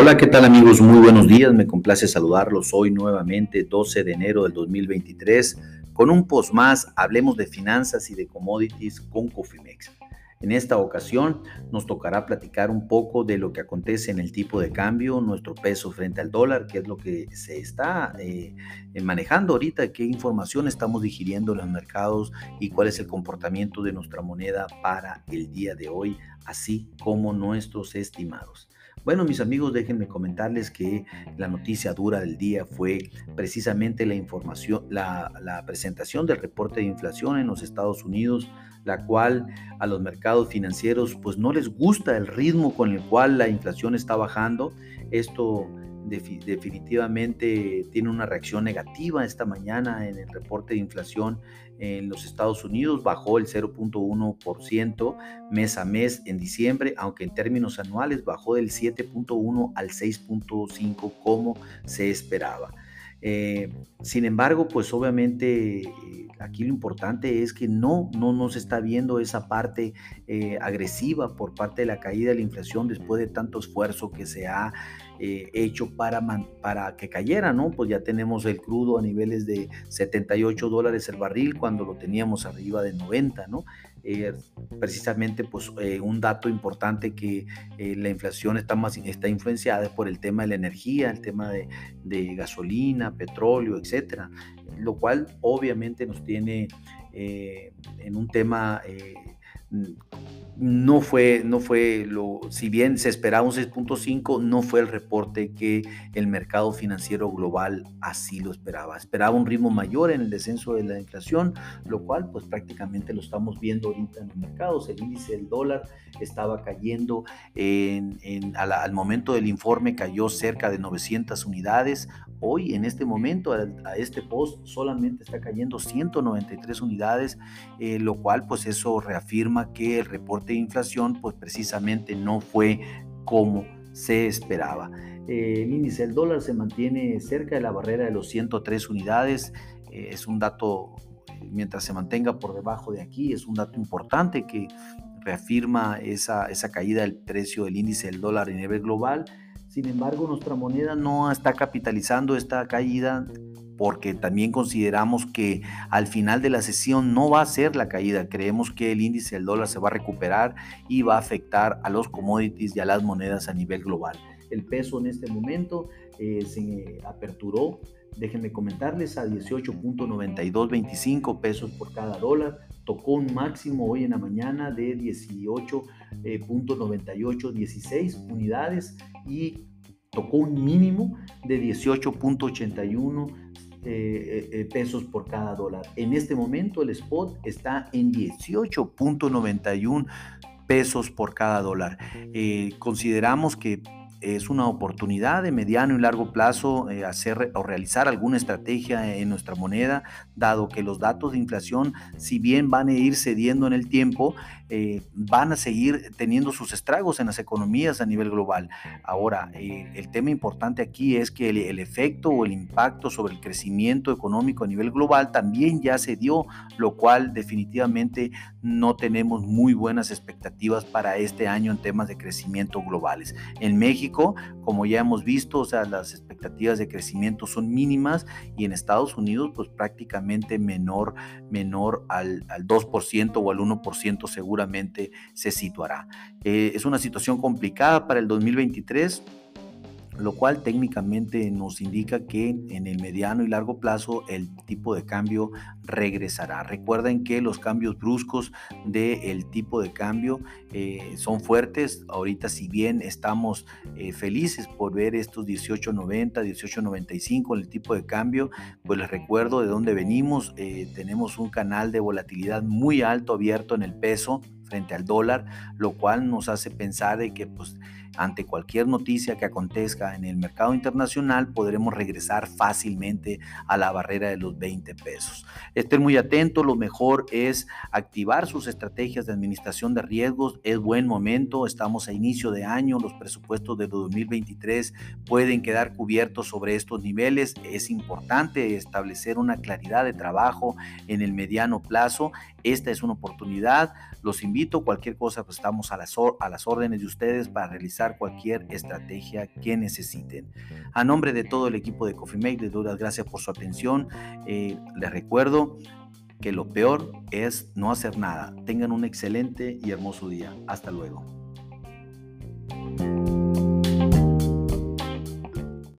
Hola, ¿qué tal amigos? Muy buenos días, me complace saludarlos hoy nuevamente, 12 de enero del 2023, con un post más, hablemos de finanzas y de commodities con Cofimex. En esta ocasión nos tocará platicar un poco de lo que acontece en el tipo de cambio, nuestro peso frente al dólar, qué es lo que se está eh, manejando ahorita, qué información estamos digiriendo en los mercados y cuál es el comportamiento de nuestra moneda para el día de hoy, así como nuestros estimados. Bueno, mis amigos, déjenme comentarles que la noticia dura del día fue precisamente la información, la, la, presentación del reporte de inflación en los Estados Unidos, la cual a los mercados financieros pues no les gusta el ritmo con el cual la inflación está bajando. Esto definitivamente tiene una reacción negativa esta mañana en el reporte de inflación en los Estados Unidos. Bajó el 0.1% mes a mes en diciembre, aunque en términos anuales bajó del 7.1 al 6.5 como se esperaba. Eh, sin embargo, pues obviamente eh, aquí lo importante es que no, no nos está viendo esa parte eh, agresiva por parte de la caída de la inflación después de tanto esfuerzo que se ha hecho para, para que cayera, ¿no? Pues ya tenemos el crudo a niveles de 78 dólares el barril cuando lo teníamos arriba de 90, ¿no? Eh, precisamente pues eh, un dato importante que eh, la inflación está, más, está influenciada por el tema de la energía, el tema de, de gasolina, petróleo, etcétera, lo cual obviamente nos tiene en un tema no fue, no fue lo, si bien se esperaba un 6.5, no fue el reporte que el mercado financiero global así lo esperaba. Esperaba un ritmo mayor en el descenso de la inflación, lo cual pues prácticamente lo estamos viendo ahorita en los mercados. El índice del dólar estaba cayendo en, al, momento del informe cayó cerca de 900 unidades. Hoy en este momento a, este post solamente está cayendo 193 unidades, eh, lo cual pues eso reafirma que el reporte de inflación, pues precisamente no fue como se esperaba. Eh, el índice del dólar se mantiene cerca de la barrera de los 103 unidades. Eh, es un dato, mientras se mantenga por debajo de aquí, es un dato importante que reafirma esa, esa caída del precio del índice del dólar a nivel global. Sin embargo, nuestra moneda no está capitalizando esta caída porque también consideramos que al final de la sesión no va a ser la caída. Creemos que el índice del dólar se va a recuperar y va a afectar a los commodities y a las monedas a nivel global. El peso en este momento eh, se aperturó, déjenme comentarles, a 18.9225 pesos por cada dólar. Tocó un máximo hoy en la mañana de 18.9816 eh, unidades y tocó un mínimo de 18.81 eh, eh, pesos por cada dólar. En este momento el spot está en 18.91 pesos por cada dólar. Eh, consideramos que es una oportunidad de mediano y largo plazo eh, hacer o realizar alguna estrategia en nuestra moneda, dado que los datos de inflación, si bien van a ir cediendo en el tiempo, eh, van a seguir teniendo sus estragos en las economías a nivel global. Ahora, eh, el tema importante aquí es que el, efecto o el impacto sobre el crecimiento económico a nivel global también ya se dio, lo cual definitivamente no tenemos muy buenas expectativas para este año en temas de crecimiento globales. En México, como ya hemos visto, o sea, las expectativas de crecimiento son mínimas y en Estados Unidos, pues prácticamente menor, menor al, al 2% o al 1% seguramente se situará. Eh, es una situación complicada para el 2023 lo cual técnicamente nos indica que en el mediano y largo plazo el tipo de cambio regresará. Recuerden que los cambios bruscos del tipo de cambio eh, son fuertes. Ahorita si bien estamos eh, felices por ver estos 18.90, 18.95 en el tipo de cambio, pues les recuerdo de dónde venimos. Eh, tenemos un canal de volatilidad muy alto abierto en el peso frente al dólar, lo cual nos hace pensar de que pues ante cualquier noticia que acontezca en el mercado internacional, podremos regresar fácilmente a la barrera de los 20 pesos. Estén muy atentos, lo mejor es activar sus estrategias de administración de riesgos. Es buen momento, estamos a inicio de año, los presupuestos de 2023 pueden quedar cubiertos sobre estos niveles. Es importante establecer una claridad de trabajo en el mediano plazo. Esta es una oportunidad. Los invito, cualquier cosa, pues estamos a las, a las órdenes de ustedes para realizar cualquier estrategia que necesiten. A nombre de todo el equipo de Coffee Make, les doy las gracias por su atención. Eh, les recuerdo que lo peor es no hacer nada. Tengan un excelente y hermoso día. Hasta luego.